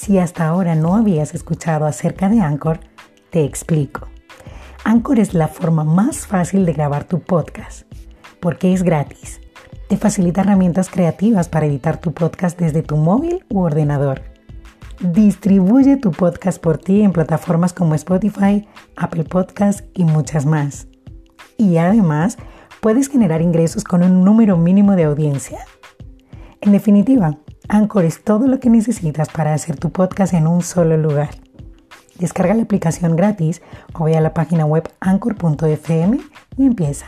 Si hasta ahora no habías escuchado acerca de Anchor, te explico. Anchor es la forma más fácil de grabar tu podcast, porque es gratis. Te facilita herramientas creativas para editar tu podcast desde tu móvil u ordenador. Distribuye tu podcast por ti en plataformas como Spotify, Apple Podcasts y muchas más. Y además, puedes generar ingresos con un número mínimo de audiencia. En definitiva, Anchor es todo lo que necesitas para hacer tu podcast en un solo lugar. Descarga la aplicación gratis o ve a la página web anchor.fm y empieza.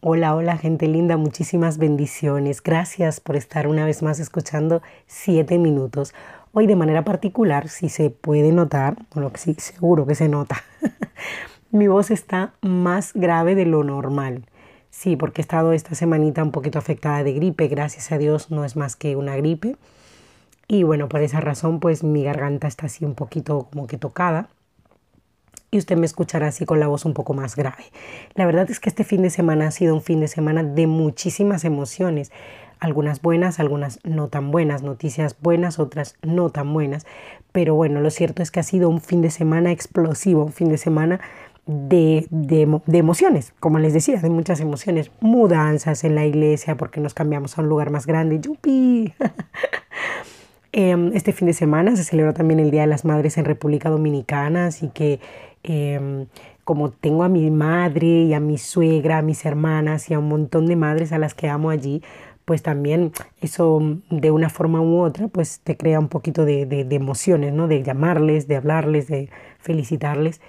Hola, hola gente linda, muchísimas bendiciones. Gracias por estar una vez más escuchando 7 minutos. Hoy de manera particular, si se puede notar, bueno, sí, seguro que se nota, mi voz está más grave de lo normal. Sí, porque he estado esta semanita un poquito afectada de gripe, gracias a Dios no es más que una gripe. Y bueno, por esa razón pues mi garganta está así un poquito como que tocada. Y usted me escuchará así con la voz un poco más grave. La verdad es que este fin de semana ha sido un fin de semana de muchísimas emociones. Algunas buenas, algunas no tan buenas, noticias buenas, otras no tan buenas. Pero bueno, lo cierto es que ha sido un fin de semana explosivo, un fin de semana de, de, emociones, como les decía, de muchas emociones, mudanzas en la iglesia porque nos cambiamos a un lugar más grande, ¡yupi! Em, este fin de semana se celebró también el Día de las Madres en República Dominicana, así que em, como tengo a mi madre y a mi suegra, a mis hermanas y a un montón de madres a las que amo allí, pues también eso de una forma u otra pues te crea un poquito de, de emociones, ¿no? De llamarles, de hablarles, de felicitarles.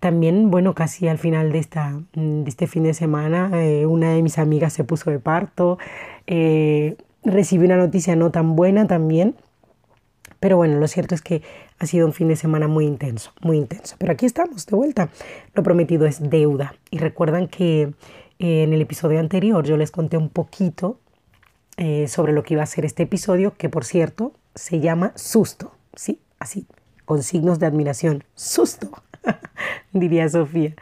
También, bueno, casi al final de, esta, de este fin de semana, eh, una de mis amigas se puso de parto. Eh, recibí una noticia no tan buena también. Pero bueno, lo cierto es que ha sido un fin de semana muy intenso, muy intenso. Pero aquí estamos, de vuelta. Lo prometido es deuda. Y recuerdan que eh, en el episodio anterior yo les conté un poquito sobre lo que iba a ser este episodio, que por cierto se llama susto. Sí, así, con signos de admiración. Susto. diría Sofía.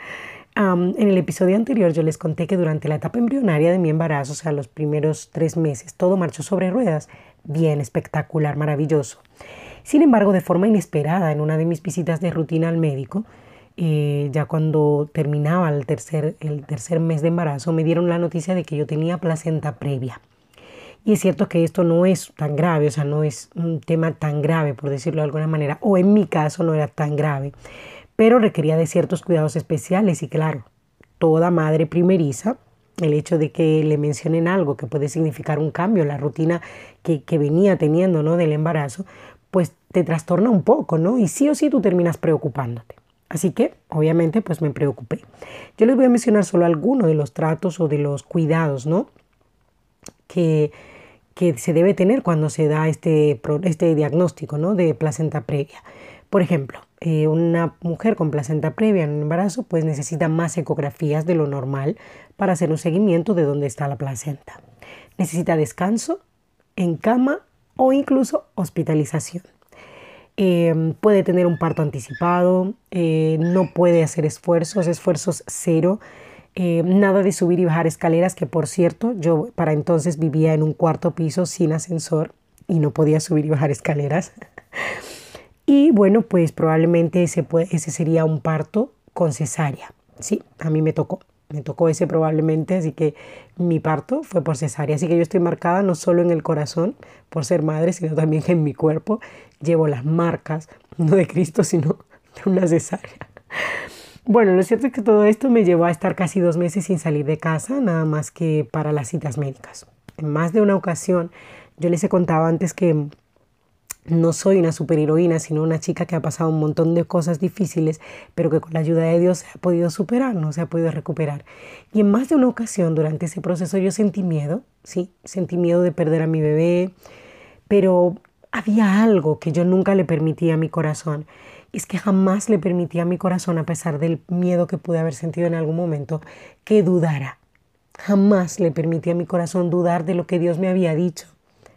en el episodio anterior yo les conté que durante la etapa embrionaria de mi embarazo, o sea, los primeros tres meses, todo marchó sobre ruedas, bien espectacular, maravilloso. Sin embargo, de forma inesperada, en una de mis visitas de rutina al médico, eh, ya cuando terminaba el tercer, el tercer mes de embarazo, me dieron la noticia de que yo tenía placenta previa. Y es cierto que esto no es tan grave, o sea, no es un tema tan grave, por decirlo de alguna manera, o en mi caso no era tan grave pero requería de ciertos cuidados especiales y claro, toda madre primeriza, el hecho de que le mencionen algo que puede significar un cambio en la rutina que, venía teniendo ¿no? del embarazo, pues te trastorna un poco, ¿no? Y sí o sí tú terminas preocupándote. Así que, obviamente, pues me preocupé. Yo les voy a mencionar solo algunos de los tratos o de los cuidados, ¿no? Que, que se debe tener cuando se da este, este diagnóstico, ¿no? De placenta previa. Por ejemplo, eh, una mujer con placenta previa en un embarazo pues necesita más ecografías de lo normal para hacer un seguimiento de dónde está la placenta. Necesita descanso en cama o incluso hospitalización. Em, puede tener un parto anticipado, eh, no puede hacer esfuerzos, esfuerzos cero, em, nada de subir y bajar escaleras, que por cierto, yo para entonces vivía en un cuarto piso sin ascensor y no podía subir y bajar escaleras. Y bueno, pues probablemente ese, ese sería un parto con cesárea. Sí, a mí me tocó. Me tocó ese probablemente, así que mi parto fue por cesárea. Así que yo estoy marcada no solo en el corazón por ser madre, sino también en mi cuerpo. Llevo las marcas, no de Cristo, sino de una cesárea. Bueno, lo cierto es que todo esto me llevó a estar casi dos meses sin salir de casa, nada más que para las citas médicas. En más de una ocasión, yo les he contado antes que no soy una superheroína, sino una chica que ha pasado un montón de cosas difíciles, pero que con la ayuda de Dios se ha podido superar, no se ha podido recuperar. Y en más de una ocasión durante ese proceso yo sentí miedo, sí, sentí miedo de perder a mi bebé, pero había algo que yo nunca le permitía a mi corazón. Es que jamás le permitía a mi corazón, a pesar del miedo que pude haber sentido en algún momento, que dudara. Jamás le permitía a mi corazón dudar de lo que Dios me había dicho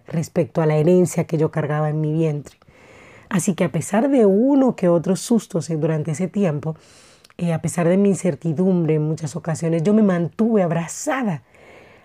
respecto a la herencia que yo cargaba en mi vientre. Así que a pesar de uno que otros sustos durante ese tiempo, eh, a pesar de mi incertidumbre en muchas ocasiones, yo me mantuve abrazada,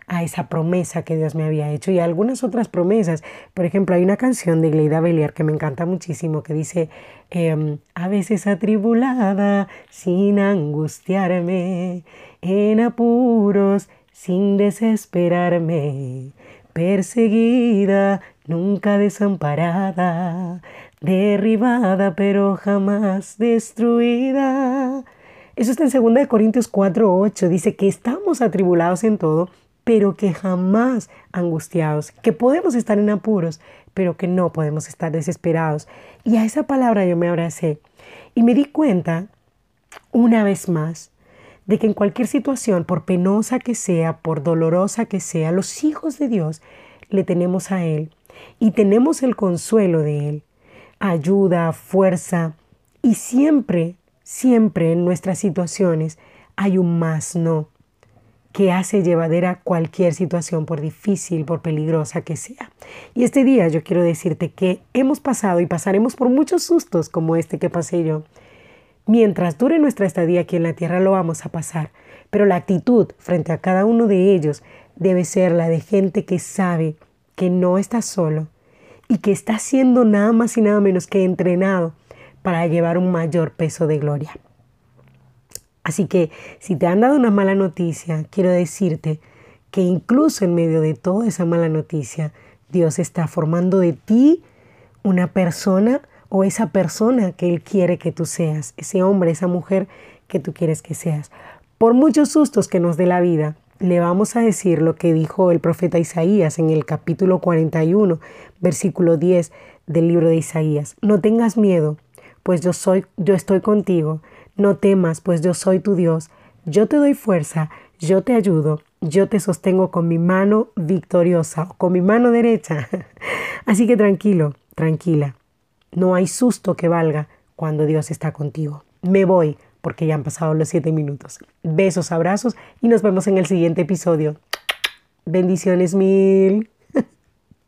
a esa promesa que Dios me había hecho y a algunas otras promesas. Por ejemplo, hay una canción de Gleida Bellier que me encanta muchísimo que dice, em, a veces atribulada, sin angustiarme, en apuros, sin desesperarme, perseguida, nunca desamparada, derribada pero jamás destruida. Eso está en 2 Corintios 4, 8. Dice que estamos atribulados en todo, pero que jamás angustiados, que podemos estar en apuros, pero que no podemos estar desesperados. Y a esa palabra yo me abracé y me di cuenta, una vez más, de que en cualquier situación, por penosa que sea, por dolorosa que sea, los hijos de Dios le tenemos a Él y tenemos el consuelo de Él, ayuda, fuerza y siempre Siempre en nuestras situaciones hay un más no que hace llevadera cualquier situación, por difícil, por peligrosa que sea. Y este día yo quiero decirte que hemos pasado y pasaremos por muchos sustos como este que pasé yo. Mientras dure nuestra estadía aquí en la tierra lo vamos a pasar, pero la actitud frente a cada uno de ellos debe ser la de gente que sabe que no está solo y que está siendo nada más y nada menos que entrenado para llevar un mayor peso de gloria. Así que si te han dado una mala noticia, quiero decirte que incluso en medio de toda esa mala noticia, Dios está formando de ti una persona o esa persona que Él quiere que tú seas, ese hombre, esa mujer que tú quieres que seas. Por muchos sustos que nos dé la vida, le vamos a decir lo que dijo el profeta Isaías en el capítulo 41, versículo 10 del libro de Isaías. No tengas miedo, pues yo soy, yo estoy contigo. No temas, pues yo soy tu Dios. Yo te doy fuerza, yo te ayudo, yo te sostengo con mi mano victoriosa, con mi mano derecha. Así que tranquilo, tranquila. No hay susto que valga cuando Dios está contigo. Me voy porque ya han pasado los siete minutos. Besos, abrazos y nos vemos en el siguiente episodio. Bendiciones mil.